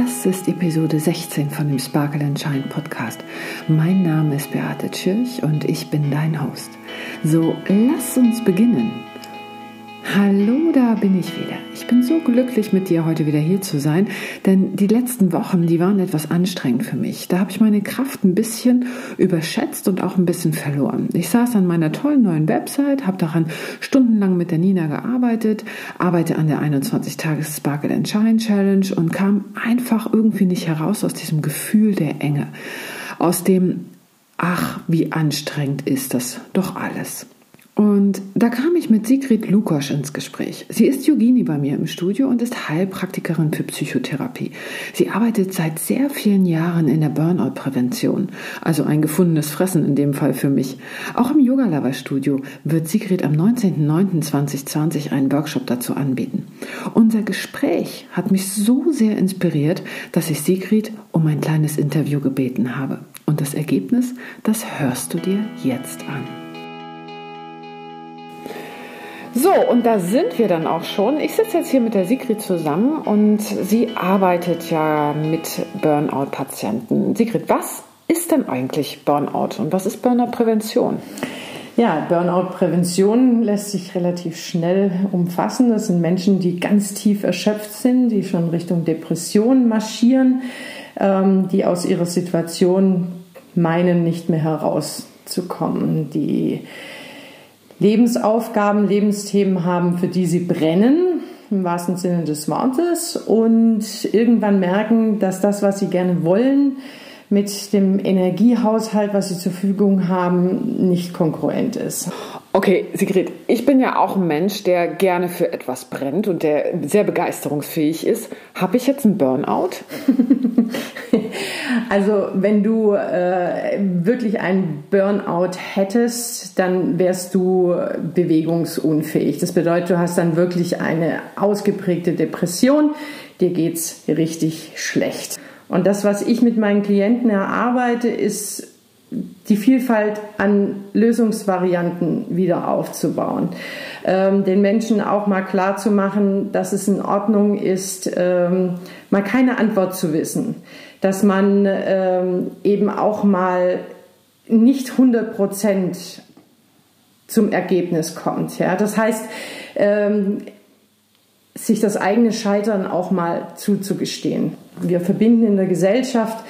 Das ist Episode 16 von dem Sparkle and Shine Podcast. Mein Name ist Beate Tschirch und ich bin dein Host. So, lass uns beginnen. Hallo, da bin ich wieder. Ich bin so glücklich, mit dir heute wieder hier zu sein, denn die letzten Wochen, die waren etwas anstrengend für mich. Da habe ich meine Kraft ein bisschen überschätzt und auch ein bisschen verloren. Ich saß an meiner tollen neuen Website, habe daran stundenlang mit der Nina gearbeitet, arbeite an der 21-Tages Sparkle and Shine Challenge und kam einfach irgendwie nicht heraus aus diesem Gefühl der Enge, aus dem Ach, wie anstrengend ist das doch alles. Und da kam ich mit Sigrid Lukosch ins Gespräch. Sie ist Yogini bei mir im Studio und ist Heilpraktikerin für Psychotherapie. Sie arbeitet seit sehr vielen Jahren in der Burnout-Prävention, also ein gefundenes Fressen in dem Fall für mich. Auch im Yoga Lover Studio wird Sigrid am 19.09.2020 einen Workshop dazu anbieten. Unser Gespräch hat mich so sehr inspiriert, dass ich Sigrid um ein kleines Interview gebeten habe. Und das Ergebnis, das hörst du dir jetzt an. So, und da sind wir dann auch schon. Ich sitze jetzt hier mit der Sigrid zusammen und sie arbeitet ja mit Burnout-Patienten. Sigrid, was ist denn eigentlich Burnout und was ist Burnout-Prävention? Ja, Burnout-Prävention lässt sich relativ schnell umfassen. Das sind Menschen, die ganz tief erschöpft sind, die schon Richtung Depression marschieren, ähm, die aus ihrer Situation meinen, nicht mehr herauszukommen, die Lebensaufgaben, Lebensthemen haben, für die sie brennen, im wahrsten Sinne des Wortes, und irgendwann merken, dass das, was sie gerne wollen, mit dem Energiehaushalt, was sie zur Verfügung haben, nicht konkurrent ist. Okay, Sigrid, ich bin ja auch ein Mensch, der gerne für etwas brennt und der sehr begeisterungsfähig ist. Habe ich jetzt einen Burnout? also, wenn du äh, wirklich einen Burnout hättest, dann wärst du bewegungsunfähig. Das bedeutet, du hast dann wirklich eine ausgeprägte Depression. Dir geht's richtig schlecht. Und das, was ich mit meinen Klienten erarbeite, ist die Vielfalt an Lösungsvarianten wieder aufzubauen. Ähm, den Menschen auch mal klar zu machen, dass es in Ordnung ist, ähm, mal keine Antwort zu wissen. Dass man ähm, eben auch mal nicht 100 Prozent zum Ergebnis kommt. Ja? Das heißt, ähm, sich das eigene Scheitern auch mal zuzugestehen. Wir verbinden in der Gesellschaft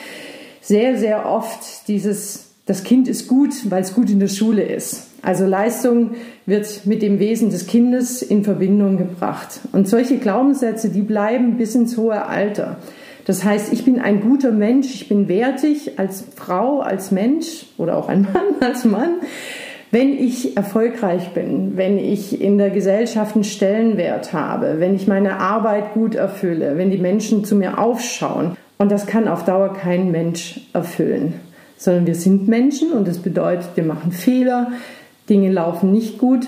sehr, sehr oft dieses, das Kind ist gut, weil es gut in der Schule ist. Also Leistung wird mit dem Wesen des Kindes in Verbindung gebracht. Und solche Glaubenssätze, die bleiben bis ins hohe Alter. Das heißt, ich bin ein guter Mensch, ich bin wertig als Frau, als Mensch oder auch ein Mann als Mann wenn ich erfolgreich bin, wenn ich in der Gesellschaft einen Stellenwert habe, wenn ich meine Arbeit gut erfülle, wenn die Menschen zu mir aufschauen, und das kann auf Dauer kein Mensch erfüllen, sondern wir sind Menschen und das bedeutet, wir machen Fehler, Dinge laufen nicht gut.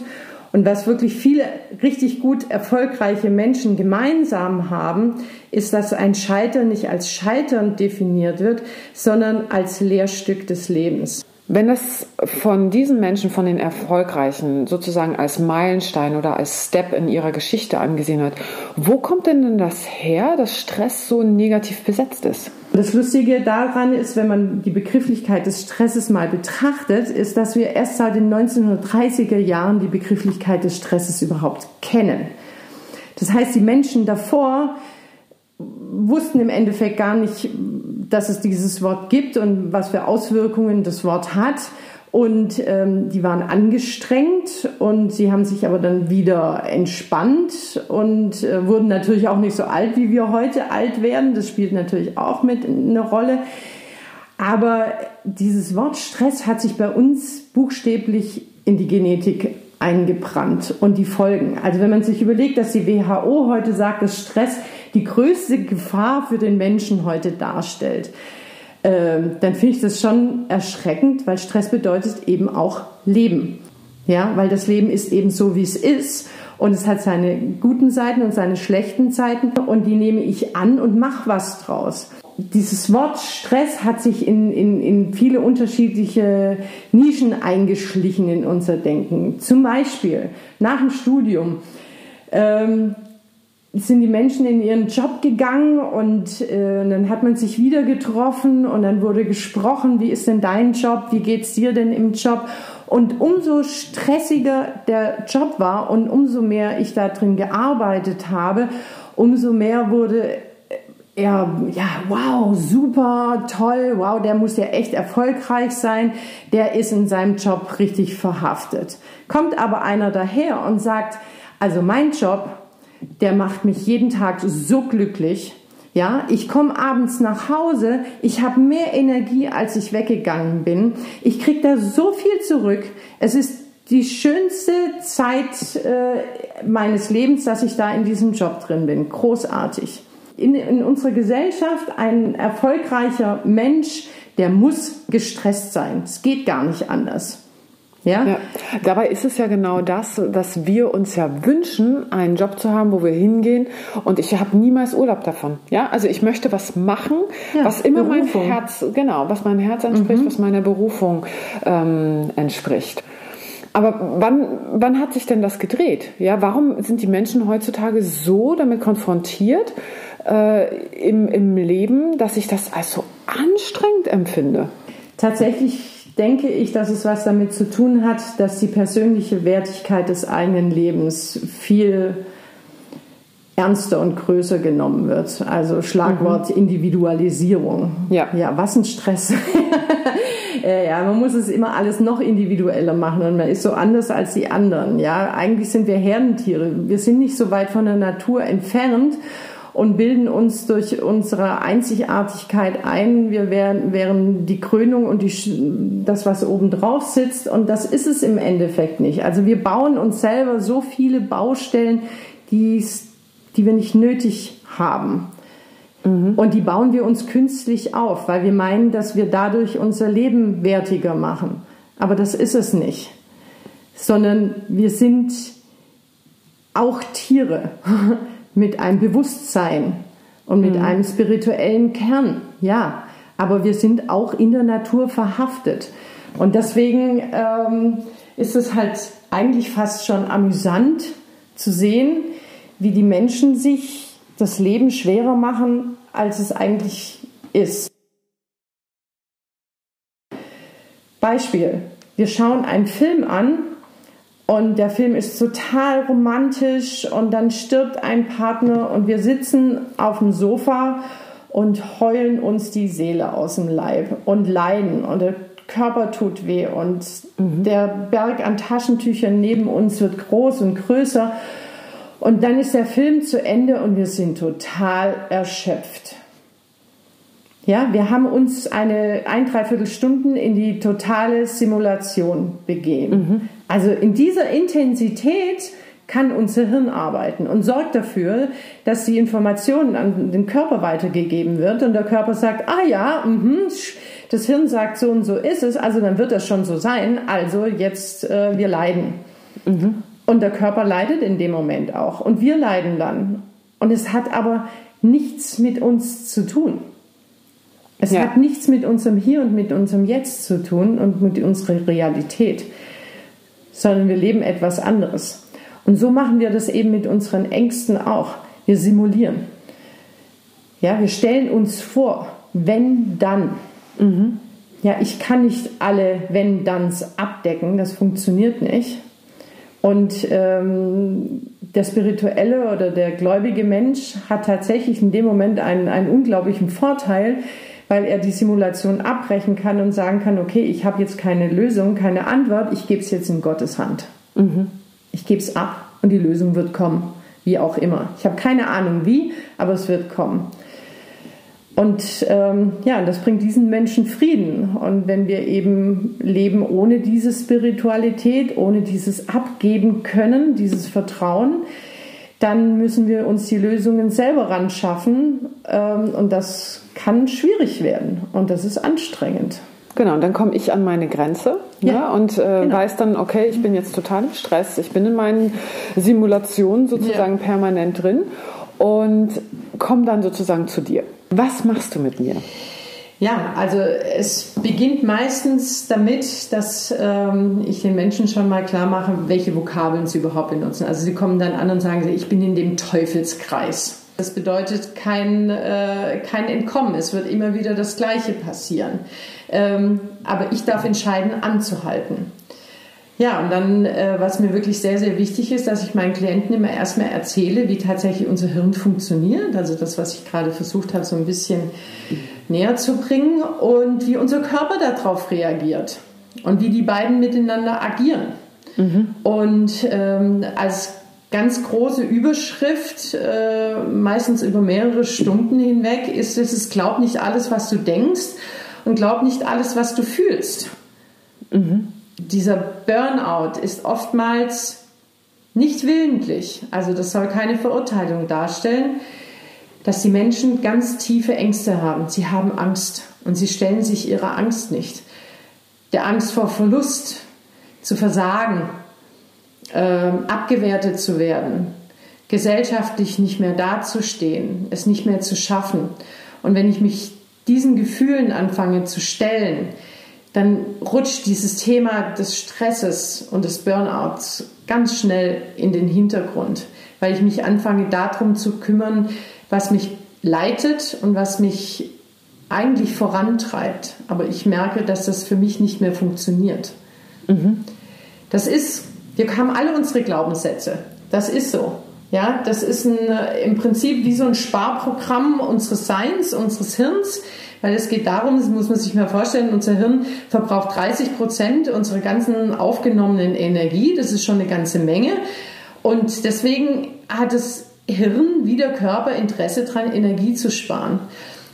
Und was wirklich viele richtig gut erfolgreiche Menschen gemeinsam haben, ist, dass ein Scheitern nicht als Scheitern definiert wird, sondern als Lehrstück des Lebens. Wenn das von diesen Menschen, von den Erfolgreichen, sozusagen als Meilenstein oder als Step in ihrer Geschichte angesehen wird, wo kommt denn denn das her, dass Stress so negativ besetzt ist? Das Lustige daran ist, wenn man die Begrifflichkeit des Stresses mal betrachtet, ist, dass wir erst seit den 1930er Jahren die Begrifflichkeit des Stresses überhaupt kennen. Das heißt, die Menschen davor wussten im Endeffekt gar nicht, dass es dieses Wort gibt und was für Auswirkungen das Wort hat. Und ähm, die waren angestrengt und sie haben sich aber dann wieder entspannt und äh, wurden natürlich auch nicht so alt, wie wir heute alt werden. Das spielt natürlich auch mit eine Rolle. Aber dieses Wort Stress hat sich bei uns buchstäblich in die Genetik eingebrannt und die Folgen. Also wenn man sich überlegt, dass die WHO heute sagt, dass Stress die größte Gefahr für den Menschen heute darstellt, ähm, dann finde ich das schon erschreckend, weil Stress bedeutet eben auch Leben. Ja, weil das Leben ist eben so, wie es ist. Und es hat seine guten Seiten und seine schlechten Seiten. Und die nehme ich an und mache was draus. Dieses Wort Stress hat sich in, in, in viele unterschiedliche Nischen eingeschlichen in unser Denken. Zum Beispiel nach dem Studium. Ähm, sind die Menschen in ihren Job gegangen und äh, dann hat man sich wieder getroffen und dann wurde gesprochen, wie ist denn dein Job, wie geht's dir denn im Job? Und umso stressiger der Job war und umso mehr ich da drin gearbeitet habe, umso mehr wurde er, ja, wow, super, toll, wow, der muss ja echt erfolgreich sein, der ist in seinem Job richtig verhaftet. Kommt aber einer daher und sagt, also mein Job, der macht mich jeden Tag so glücklich. Ja, ich komme abends nach Hause, ich habe mehr Energie, als ich weggegangen bin. Ich kriege da so viel zurück. Es ist die schönste Zeit äh, meines Lebens, dass ich da in diesem Job drin bin. Großartig. In, in unserer Gesellschaft ein erfolgreicher Mensch, der muss gestresst sein. Es geht gar nicht anders. Ja? ja? Dabei ist es ja genau das, dass wir uns ja wünschen, einen Job zu haben, wo wir hingehen. Und ich habe niemals Urlaub davon. Ja, also ich möchte was machen, ja, was immer Berufung. mein Herz, genau, was meinem Herz entspricht, mhm. was meiner Berufung ähm, entspricht. Aber wann, wann hat sich denn das gedreht? Ja, warum sind die Menschen heutzutage so damit konfrontiert äh, im, im Leben, dass ich das als so anstrengend empfinde? Tatsächlich denke ich, dass es was damit zu tun hat, dass die persönliche Wertigkeit des eigenen Lebens viel ernster und größer genommen wird. Also Schlagwort mhm. Individualisierung. Ja. ja, was ein Stress. ja, man muss es immer alles noch individueller machen und man ist so anders als die anderen. Ja, eigentlich sind wir Herdentiere. Wir sind nicht so weit von der Natur entfernt und bilden uns durch unsere Einzigartigkeit ein. Wir wären, wären die Krönung und die, das, was oben drauf sitzt. Und das ist es im Endeffekt nicht. Also wir bauen uns selber so viele Baustellen, die, die wir nicht nötig haben. Mhm. Und die bauen wir uns künstlich auf, weil wir meinen, dass wir dadurch unser Leben wertiger machen. Aber das ist es nicht. Sondern wir sind auch Tiere. mit einem Bewusstsein und mit mhm. einem spirituellen Kern, ja. Aber wir sind auch in der Natur verhaftet. Und deswegen ähm, ist es halt eigentlich fast schon amüsant zu sehen, wie die Menschen sich das Leben schwerer machen, als es eigentlich ist. Beispiel. Wir schauen einen Film an und der Film ist total romantisch und dann stirbt ein Partner und wir sitzen auf dem Sofa und heulen uns die Seele aus dem Leib und leiden und der Körper tut weh und mhm. der Berg an Taschentüchern neben uns wird groß und größer und dann ist der Film zu Ende und wir sind total erschöpft. Ja, wir haben uns eine ein, dreiviertel Stunden in die totale Simulation begeben. Mhm. Also in dieser Intensität kann unser Hirn arbeiten und sorgt dafür, dass die Informationen an den Körper weitergegeben wird und der Körper sagt, ah ja, mh, das Hirn sagt so und so ist es, also dann wird das schon so sein, also jetzt äh, wir leiden. Mhm. Und der Körper leidet in dem Moment auch und wir leiden dann. Und es hat aber nichts mit uns zu tun. Es ja. hat nichts mit unserem Hier und mit unserem Jetzt zu tun und mit unserer Realität sondern wir leben etwas anderes. Und so machen wir das eben mit unseren Ängsten auch. Wir simulieren. Ja, wir stellen uns vor, wenn dann. Mhm. Ja, ich kann nicht alle wenn-danns abdecken, das funktioniert nicht. Und ähm, der spirituelle oder der gläubige Mensch hat tatsächlich in dem Moment einen, einen unglaublichen Vorteil, weil er die Simulation abbrechen kann und sagen kann, okay, ich habe jetzt keine Lösung, keine Antwort, ich gebe es jetzt in Gottes Hand. Mhm. Ich gebe es ab und die Lösung wird kommen, wie auch immer. Ich habe keine Ahnung wie, aber es wird kommen. Und ähm, ja, das bringt diesen Menschen Frieden. Und wenn wir eben leben ohne diese Spiritualität, ohne dieses Abgeben können, dieses Vertrauen, dann müssen wir uns die Lösungen selber ran schaffen. Ähm, und das kann schwierig werden und das ist anstrengend. Genau, und dann komme ich an meine Grenze ja, ja und äh, genau. weiß dann, okay, ich bin jetzt total im Stress, ich bin in meinen Simulationen sozusagen ja. permanent drin und komme dann sozusagen zu dir. Was machst du mit mir? Ja, also es beginnt meistens damit, dass ähm, ich den Menschen schon mal klar mache, welche Vokabeln sie überhaupt benutzen. Also sie kommen dann an und sagen, ich bin in dem Teufelskreis. Das bedeutet kein, äh, kein Entkommen. Es wird immer wieder das Gleiche passieren. Ähm, aber ich darf entscheiden, anzuhalten. Ja, und dann, äh, was mir wirklich sehr, sehr wichtig ist, dass ich meinen Klienten immer erstmal erzähle, wie tatsächlich unser Hirn funktioniert. Also das, was ich gerade versucht habe, so ein bisschen näher zu bringen und wie unser Körper darauf reagiert und wie die beiden miteinander agieren. Mhm. Und ähm, als ganz große Überschrift, äh, meistens über mehrere Stunden hinweg, ist es, glaub nicht alles, was du denkst und glaub nicht alles, was du fühlst. Mhm dieser Burnout ist oftmals nicht willentlich, also das soll keine Verurteilung darstellen, dass die Menschen ganz tiefe Ängste haben. Sie haben Angst und sie stellen sich ihrer Angst nicht. Der Angst vor Verlust, zu versagen, äh, abgewertet zu werden, gesellschaftlich nicht mehr dazustehen, es nicht mehr zu schaffen. Und wenn ich mich diesen Gefühlen anfange zu stellen, dann rutscht dieses Thema des Stresses und des Burnouts ganz schnell in den Hintergrund, weil ich mich anfange darum zu kümmern, was mich leitet und was mich eigentlich vorantreibt. Aber ich merke, dass das für mich nicht mehr funktioniert. Mhm. Das ist, wir haben alle unsere Glaubenssätze. Das ist so. Ja, das ist ein, im Prinzip wie so ein Sparprogramm unseres Seins, unseres Hirns. Weil es geht darum, das muss man sich mal vorstellen, unser Hirn verbraucht 30 Prozent unserer ganzen aufgenommenen Energie. Das ist schon eine ganze Menge. Und deswegen hat das Hirn wie der Körper Interesse daran, Energie zu sparen.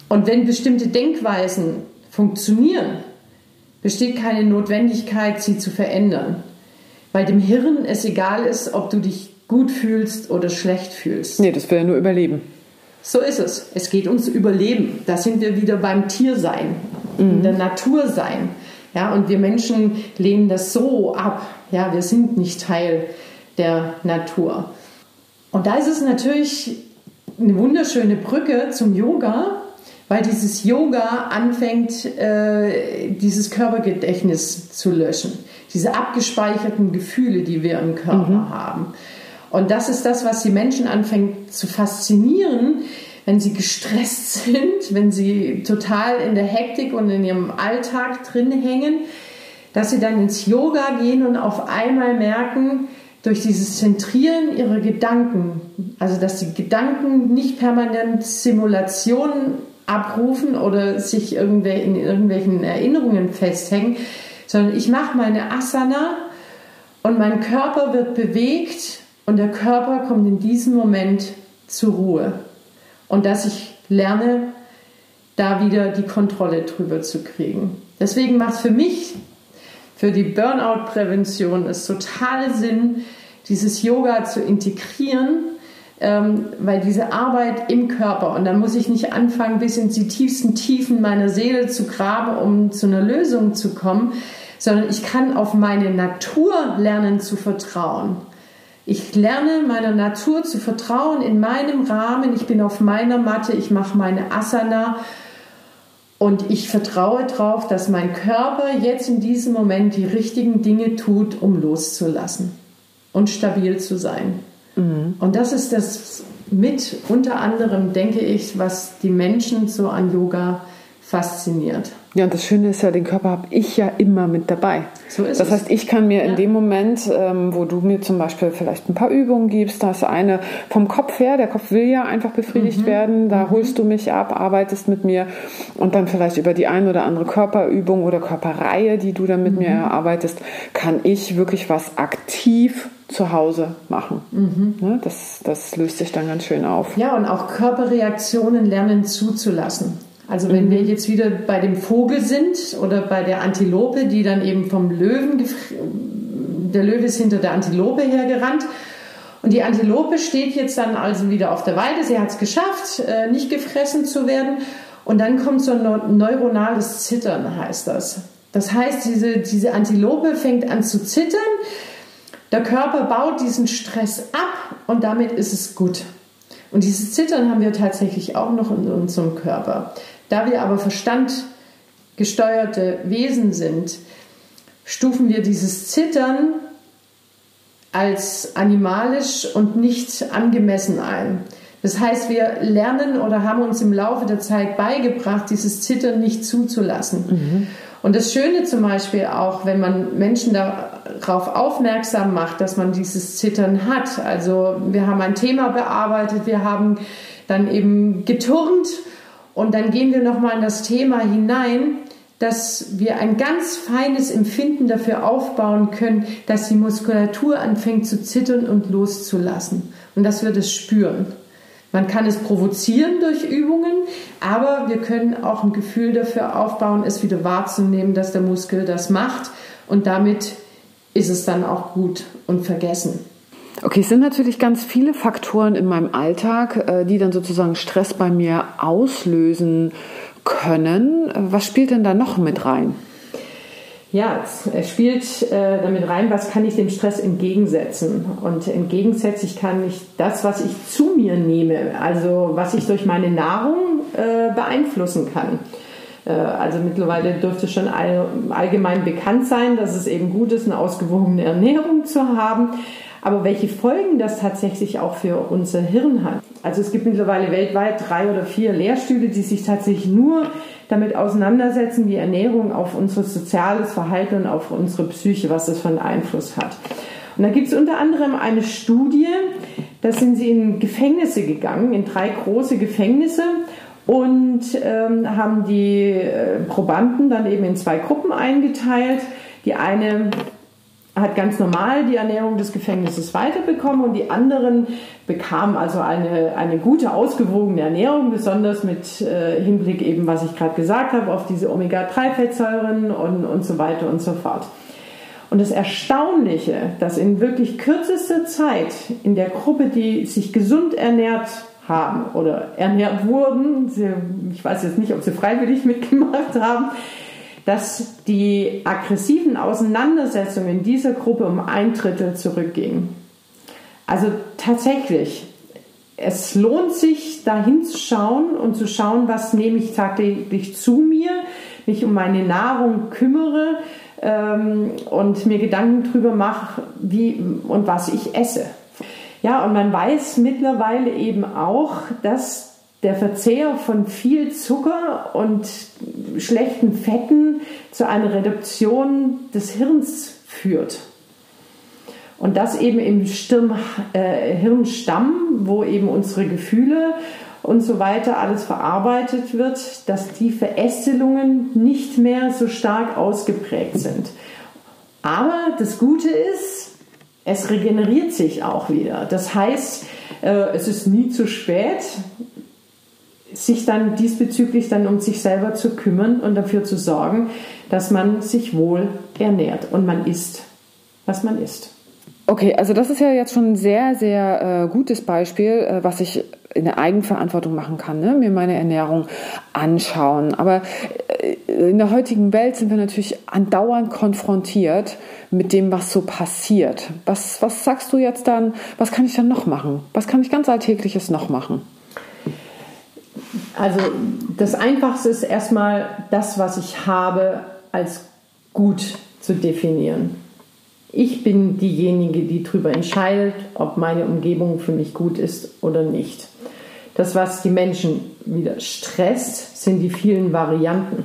Und wenn bestimmte Denkweisen funktionieren, besteht keine Notwendigkeit, sie zu verändern. Weil dem Hirn es egal ist, ob du dich gut fühlst oder schlecht fühlst. Nee, das will ja nur überleben. So ist es. Es geht ums Überleben. Da sind wir wieder beim Tiersein, mhm. in der Natur sein. Ja, und wir Menschen lehnen das so ab. Ja, wir sind nicht Teil der Natur. Und da ist es natürlich eine wunderschöne Brücke zum Yoga, weil dieses Yoga anfängt, äh, dieses Körpergedächtnis zu löschen. Diese abgespeicherten Gefühle, die wir im Körper mhm. haben. Und das ist das, was die Menschen anfängt zu faszinieren, wenn sie gestresst sind, wenn sie total in der Hektik und in ihrem Alltag drin hängen, dass sie dann ins Yoga gehen und auf einmal merken, durch dieses Zentrieren ihrer Gedanken, also dass die Gedanken nicht permanent Simulationen abrufen oder sich in irgendwelchen Erinnerungen festhängen, sondern ich mache meine Asana und mein Körper wird bewegt und der Körper kommt in diesem Moment zur Ruhe. Und dass ich lerne, da wieder die Kontrolle drüber zu kriegen. Deswegen macht für mich, für die Burnout-Prävention, es total Sinn, dieses Yoga zu integrieren, ähm, weil diese Arbeit im Körper, und dann muss ich nicht anfangen, bis in die tiefsten Tiefen meiner Seele zu graben, um zu einer Lösung zu kommen, sondern ich kann auf meine Natur lernen zu vertrauen. Ich lerne meiner Natur zu vertrauen in meinem Rahmen. Ich bin auf meiner Matte, ich mache meine Asana und ich vertraue darauf, dass mein Körper jetzt in diesem Moment die richtigen Dinge tut, um loszulassen und stabil zu sein. Mhm. Und das ist das mit unter anderem, denke ich, was die Menschen so an Yoga fasziniert. Ja, und das Schöne ist ja, den Körper habe ich ja immer mit dabei. So ist das es. heißt, ich kann mir ja. in dem Moment, ähm, wo du mir zum Beispiel vielleicht ein paar Übungen gibst, da ist eine vom Kopf her, der Kopf will ja einfach befriedigt mhm. werden, da mhm. holst du mich ab, arbeitest mit mir und dann vielleicht über die ein oder andere Körperübung oder Körperreihe, die du dann mit mhm. mir erarbeitest, kann ich wirklich was aktiv zu Hause machen. Mhm. Ne, das, das löst sich dann ganz schön auf. Ja, und auch Körperreaktionen lernen zuzulassen. Also wenn mhm. wir jetzt wieder bei dem Vogel sind oder bei der Antilope, die dann eben vom Löwen, der Löwe ist hinter der Antilope hergerannt und die Antilope steht jetzt dann also wieder auf der Weide, sie hat es geschafft, äh, nicht gefressen zu werden und dann kommt so ein neuronales Zittern, heißt das. Das heißt, diese, diese Antilope fängt an zu zittern, der Körper baut diesen Stress ab und damit ist es gut. Und dieses Zittern haben wir tatsächlich auch noch in unserem Körper. Da wir aber Verstand gesteuerte Wesen sind, stufen wir dieses Zittern als animalisch und nicht angemessen ein. Das heißt, wir lernen oder haben uns im Laufe der Zeit beigebracht, dieses Zittern nicht zuzulassen. Mhm. Und das Schöne zum Beispiel auch, wenn man Menschen darauf aufmerksam macht, dass man dieses Zittern hat. Also wir haben ein Thema bearbeitet, wir haben dann eben geturnt und dann gehen wir nochmal in das Thema hinein dass wir ein ganz feines Empfinden dafür aufbauen können, dass die Muskulatur anfängt zu zittern und loszulassen und dass wir das spüren. Man kann es provozieren durch Übungen, aber wir können auch ein Gefühl dafür aufbauen, es wieder wahrzunehmen, dass der Muskel das macht und damit ist es dann auch gut und vergessen. Okay, es sind natürlich ganz viele Faktoren in meinem Alltag, äh, die dann sozusagen Stress bei mir auslösen können. Was spielt denn da noch mit rein? Ja, es spielt äh, damit rein, was kann ich dem Stress entgegensetzen? Und entgegensätzlich kann ich das, was ich zu mir nehme, also was ich durch meine Nahrung äh, beeinflussen kann. Äh, also mittlerweile dürfte schon all, allgemein bekannt sein, dass es eben gut ist, eine ausgewogene Ernährung zu haben. Aber welche Folgen das tatsächlich auch für unser Hirn hat. Also es gibt mittlerweile weltweit drei oder vier Lehrstühle, die sich tatsächlich nur damit auseinandersetzen, wie Ernährung auf unser soziales Verhalten und auf unsere Psyche, was das für einen Einfluss hat. Und da gibt es unter anderem eine Studie, da sind sie in Gefängnisse gegangen, in drei große Gefängnisse und ähm, haben die äh, Probanden dann eben in zwei Gruppen eingeteilt. Die eine hat ganz normal die Ernährung des Gefängnisses weiterbekommen und die anderen bekamen also eine, eine gute, ausgewogene Ernährung, besonders mit äh, Hinblick eben, was ich gerade gesagt habe, auf diese Omega-3-Fettsäuren und, und so weiter und so fort. Und das Erstaunliche, dass in wirklich kürzester Zeit in der Gruppe, die sich gesund ernährt haben oder ernährt wurden, ich weiß jetzt nicht, ob sie freiwillig mitgemacht haben, dass die aggressiven Auseinandersetzungen in dieser Gruppe um ein Drittel zurückgingen. Also tatsächlich, es lohnt sich, da hinzuschauen und zu schauen, was nehme ich tagtäglich zu mir, mich um meine Nahrung kümmere ähm, und mir Gedanken darüber mache, wie und was ich esse. Ja, und man weiß mittlerweile eben auch, dass der Verzehr von viel Zucker und schlechten Fetten zu einer Reduktion des Hirns führt. Und das eben im Stirn, äh, Hirnstamm, wo eben unsere Gefühle und so weiter alles verarbeitet wird, dass die Verästelungen nicht mehr so stark ausgeprägt sind. Aber das Gute ist, es regeneriert sich auch wieder. Das heißt, äh, es ist nie zu spät sich dann diesbezüglich dann um sich selber zu kümmern und dafür zu sorgen, dass man sich wohl ernährt und man isst, was man isst. Okay, also das ist ja jetzt schon ein sehr, sehr äh, gutes Beispiel, äh, was ich in der Eigenverantwortung machen kann, ne? mir meine Ernährung anschauen. Aber äh, in der heutigen Welt sind wir natürlich andauernd konfrontiert mit dem, was so passiert. Was, was sagst du jetzt dann, was kann ich dann noch machen? Was kann ich ganz Alltägliches noch machen? Also das Einfachste ist erstmal das, was ich habe, als gut zu definieren. Ich bin diejenige, die darüber entscheidet, ob meine Umgebung für mich gut ist oder nicht. Das, was die Menschen wieder stresst, sind die vielen Varianten.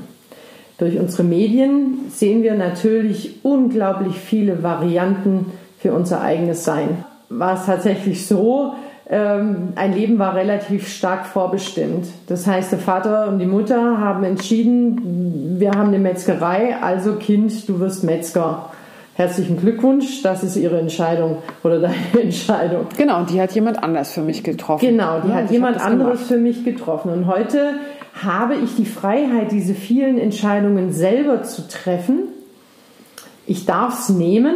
Durch unsere Medien sehen wir natürlich unglaublich viele Varianten für unser eigenes Sein. War es tatsächlich so, ähm, ein Leben war relativ stark vorbestimmt. Das heißt, der Vater und die Mutter haben entschieden, wir haben eine Metzgerei, also Kind, du wirst Metzger. Herzlichen Glückwunsch, das ist Ihre Entscheidung oder deine Entscheidung. Genau, die hat jemand anders für mich getroffen. Genau, die ja, hat jemand anderes gemacht. für mich getroffen. Und heute habe ich die Freiheit, diese vielen Entscheidungen selber zu treffen. Ich darf es nehmen,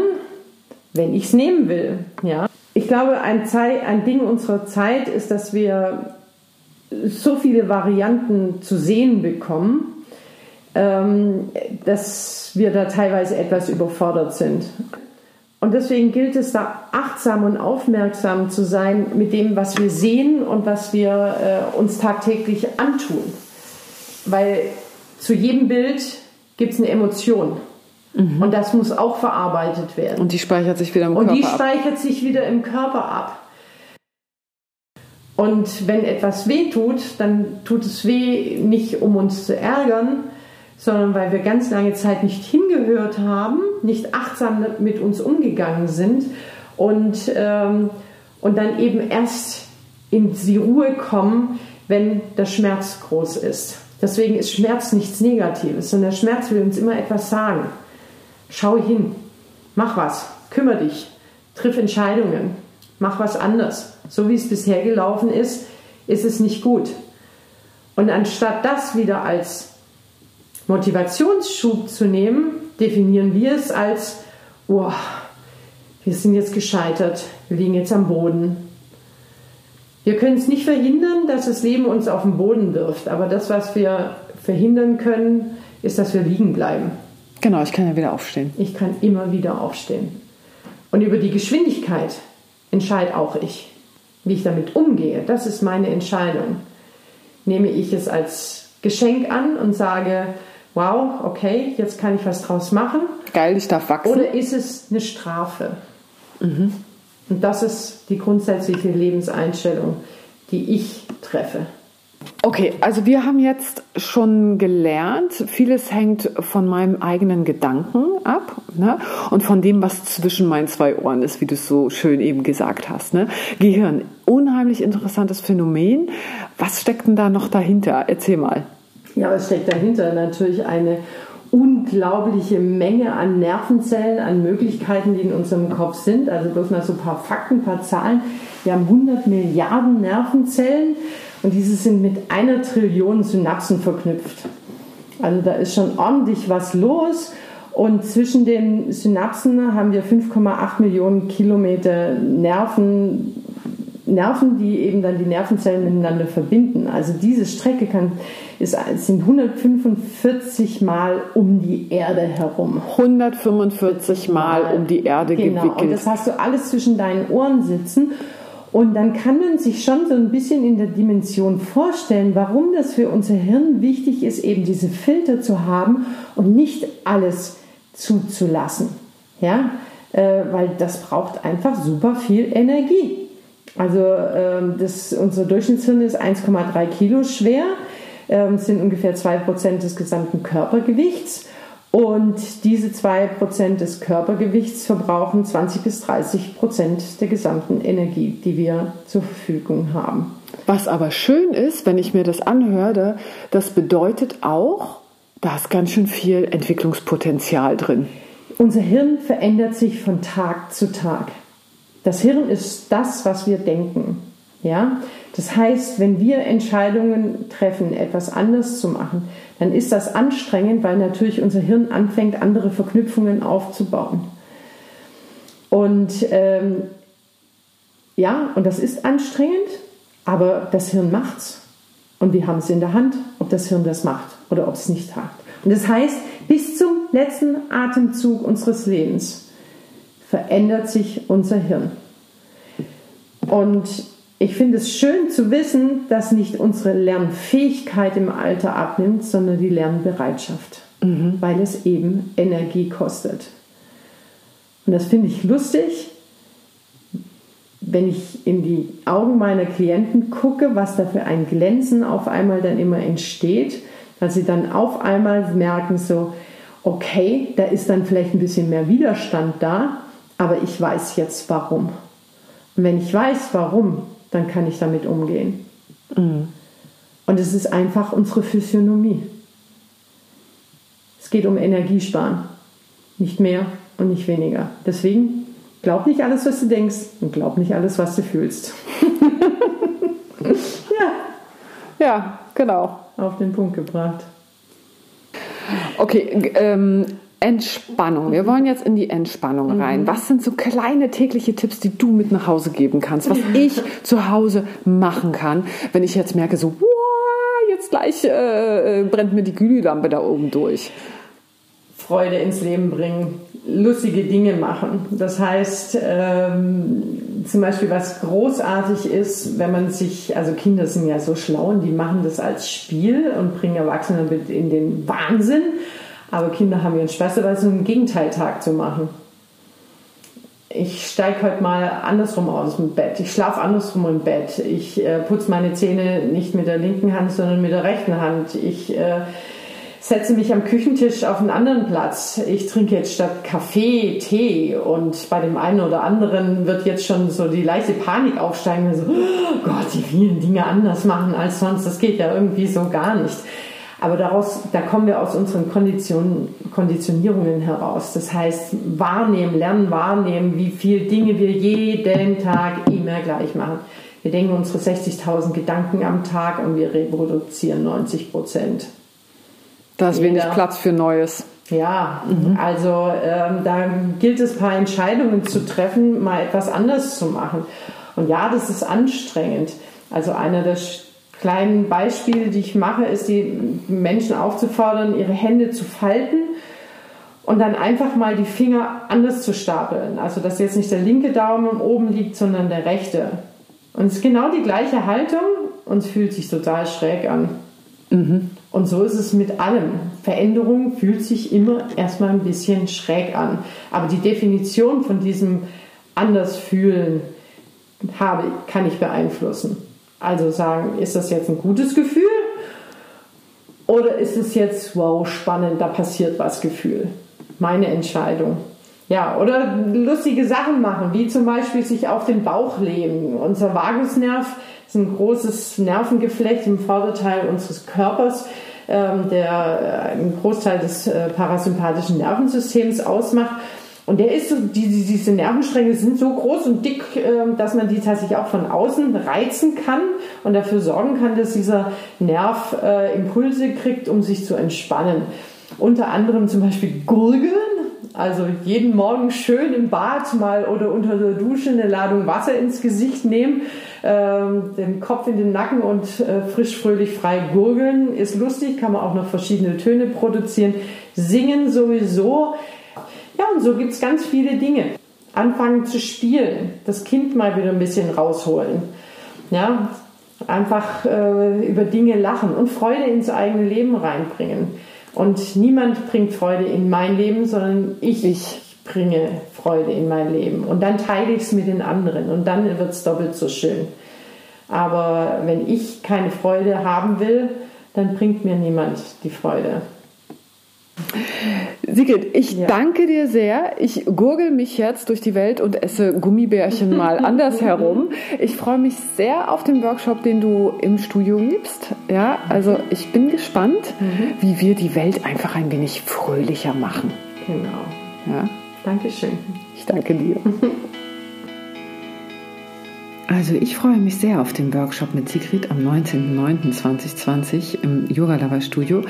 wenn ich es nehmen will. Ja ich glaube, ein, Zeit, ein Ding unserer Zeit ist, dass wir so viele Varianten zu sehen bekommen, ähm, dass wir da teilweise etwas überfordert sind. Und deswegen gilt es da achtsam und aufmerksam zu sein mit dem, was wir sehen und was wir äh, uns tagtäglich antun. Weil zu jedem Bild gibt es eine Emotion. Mhm. Und das muss auch verarbeitet werden. Und die speichert sich wieder im Und Körper die ab. speichert sich wieder im Körper ab. Und wenn etwas weh tut, dann tut es weh nicht, um uns zu ärgern, sondern weil wir ganz lange Zeit nicht hingehört haben, nicht achtsam mit uns umgegangen sind und, ähm, und dann eben erst in die Ruhe kommen, wenn der Schmerz groß ist. Deswegen ist Schmerz nichts Negatives, sondern der Schmerz will uns immer etwas sagen. Schau hin, mach was, kümmere dich, triff Entscheidungen, mach was anders. So wie es bisher gelaufen ist, ist es nicht gut. Und anstatt das wieder als Motivationsschub zu nehmen, definieren wir es als, oh, wir sind jetzt gescheitert, wir liegen jetzt am Boden. Wir können es nicht verhindern, dass das Leben uns auf den Boden wirft, aber das, was wir verhindern können, ist, dass wir liegen bleiben. Genau, ich kann ja wieder aufstehen. Ich kann immer wieder aufstehen. Und über die Geschwindigkeit entscheide auch ich. Wie ich damit umgehe, das ist meine Entscheidung. Nehme ich es als Geschenk an und sage, wow, okay, jetzt kann ich was draus machen. Geil, ich darf wachsen. Oder ist es eine Strafe? Mhm. Und das ist die grundsätzliche Lebenseinstellung, die ich treffe. Okay, also wir haben jetzt schon gelernt, vieles hängt von meinem eigenen Gedanken ab ne? und von dem, was zwischen meinen zwei Ohren ist, wie du es so schön eben gesagt hast. Ne? Gehirn, unheimlich interessantes Phänomen. Was steckt denn da noch dahinter? Erzähl mal. Ja, es steckt dahinter natürlich eine unglaubliche Menge an Nervenzellen, an Möglichkeiten, die in unserem Kopf sind. Also bloß mal so ein paar Fakten, ein paar Zahlen. Wir haben 100 Milliarden Nervenzellen und diese sind mit einer Trillion Synapsen verknüpft. Also da ist schon ordentlich was los. Und zwischen den Synapsen haben wir 5,8 Millionen Kilometer Nerven, Nerven, die eben dann die Nervenzellen miteinander verbinden. Also diese Strecke kann, ist, sind 145 Mal um die Erde herum. 145 Mal um die Erde genau. gewickelt. Und das hast du alles zwischen deinen Ohren sitzen. Und dann kann man sich schon so ein bisschen in der Dimension vorstellen, warum das für unser Hirn wichtig ist, eben diese Filter zu haben und nicht alles zuzulassen. Ja, äh, weil das braucht einfach super viel Energie. Also ähm, das, unser Durchschnittshirn ist 1,3 Kilo schwer, ähm, sind ungefähr 2% des gesamten Körpergewichts. Und diese 2% des Körpergewichts verbrauchen 20 bis 30 Prozent der gesamten Energie, die wir zur Verfügung haben. Was aber schön ist, wenn ich mir das anhöre, das bedeutet auch, da ist ganz schön viel Entwicklungspotenzial drin. Unser Hirn verändert sich von Tag zu Tag. Das Hirn ist das, was wir denken. Ja? Das heißt, wenn wir Entscheidungen treffen, etwas anders zu machen, dann ist das anstrengend, weil natürlich unser Hirn anfängt, andere Verknüpfungen aufzubauen. Und ähm, ja, und das ist anstrengend, aber das Hirn macht's. Und wir haben es in der Hand, ob das Hirn das macht oder ob es nicht hat. Und das heißt, bis zum letzten Atemzug unseres Lebens verändert sich unser Hirn. Und ich finde es schön zu wissen, dass nicht unsere Lernfähigkeit im Alter abnimmt, sondern die Lernbereitschaft, mhm. weil es eben Energie kostet. Und das finde ich lustig, wenn ich in die Augen meiner Klienten gucke, was da für ein Glänzen auf einmal dann immer entsteht, dass sie dann auf einmal merken, so, okay, da ist dann vielleicht ein bisschen mehr Widerstand da, aber ich weiß jetzt warum. Und wenn ich weiß warum, dann kann ich damit umgehen. Mhm. Und es ist einfach unsere Physiognomie. Es geht um Energiesparen. Nicht mehr und nicht weniger. Deswegen glaub nicht alles, was du denkst und glaub nicht alles, was du fühlst. ja. Ja, genau. Auf den Punkt gebracht. Okay, ähm, Entspannung. Wir wollen jetzt in die Entspannung rein. Mhm. Was sind so kleine tägliche Tipps, die du mit nach Hause geben kannst, was ich zu Hause machen kann, wenn ich jetzt merke, so, wow, jetzt gleich äh, brennt mir die Glühlampe da oben durch? Freude ins Leben bringen, lustige Dinge machen. Das heißt, ähm, zum Beispiel, was großartig ist, wenn man sich, also Kinder sind ja so schlau und die machen das als Spiel und bringen Erwachsene in den Wahnsinn. Aber Kinder haben ihren Spaß dabei, so einen Gegenteiltag zu machen. Ich steige heute mal andersrum aus dem Bett. Ich schlafe andersrum im Bett. Ich äh, putze meine Zähne nicht mit der linken Hand, sondern mit der rechten Hand. Ich äh, setze mich am Küchentisch auf einen anderen Platz. Ich trinke jetzt statt Kaffee Tee und bei dem einen oder anderen wird jetzt schon so die leichte Panik aufsteigen. So, oh Gott, die vielen Dinge anders machen als sonst. Das geht ja irgendwie so gar nicht. Aber daraus, da kommen wir aus unseren Kondition, Konditionierungen heraus. Das heißt, wahrnehmen, lernen, wahrnehmen, wie viele Dinge wir jeden Tag immer gleich machen. Wir denken unsere 60.000 Gedanken am Tag und wir reproduzieren 90 Prozent. Da ist wenig Platz für Neues. Ja, mhm. also ähm, da gilt es, ein paar Entscheidungen zu treffen, mal etwas anders zu machen. Und ja, das ist anstrengend. Also einer der kleinen Beispiele, die ich mache, ist, die Menschen aufzufordern, ihre Hände zu falten und dann einfach mal die Finger anders zu stapeln. Also, dass jetzt nicht der linke Daumen oben liegt, sondern der rechte. Und es ist genau die gleiche Haltung und es fühlt sich total schräg an. Mhm. Und so ist es mit allem. Veränderung fühlt sich immer erstmal ein bisschen schräg an. Aber die Definition von diesem anders fühlen habe, kann ich beeinflussen. Also sagen, ist das jetzt ein gutes Gefühl oder ist es jetzt, wow, spannend, da passiert was Gefühl? Meine Entscheidung. Ja, oder lustige Sachen machen, wie zum Beispiel sich auf den Bauch legen. Unser Vagusnerv ist ein großes Nervengeflecht im Vorderteil unseres Körpers ähm, der äh, einen Großteil des äh, parasympathischen Nervensystems ausmacht. Und der ist so, die, diese Nervenstränge sind so groß und dick, äh, dass man die tatsächlich auch von außen reizen kann und dafür sorgen kann, dass dieser Nerv Impulse kriegt, um sich zu entspannen. Unter anderem zum Beispiel Gurgeln, also jeden Morgen schön im Bad mal oder unter der Dusche eine Ladung Wasser ins Gesicht nehmen ähm, den Kopf in den Nacken und äh, frisch, fröhlich, frei gurgeln. Ist lustig, kann man auch noch verschiedene Töne produzieren. Singen sowieso. Ja, und so gibt es ganz viele Dinge. Anfangen zu spielen, das Kind mal wieder ein bisschen rausholen. Ja, einfach äh, über Dinge lachen und Freude ins eigene Leben reinbringen. Und niemand bringt Freude in mein Leben, sondern ich, ich bringe Freude in mein Leben. Und dann teile ich es mit den anderen und dann wird es doppelt so schön. Aber wenn ich keine Freude haben will, dann bringt mir niemand die Freude. Sigrid, ich ja. danke dir sehr. Ich gurgel mich jetzt durch die Welt und esse Gummibärchen mal andersherum. Ich freue mich sehr auf den Workshop, den du im Studio gibst. Ja, also ich bin gespannt, mhm. wie wir die Welt einfach ein wenig fröhlicher machen. Genau. Ja. Dankeschön. Ich danke dir. Also ich freue mich sehr auf den Workshop mit Sigrid am 19.09.2020 im Yoga Lover Studio.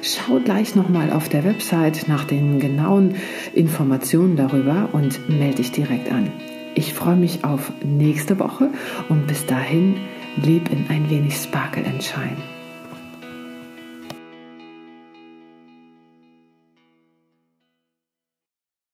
Schau gleich nochmal auf der Website nach den genauen Informationen darüber und melde dich direkt an. Ich freue mich auf nächste Woche und bis dahin leb in ein wenig Sparkle and Shine.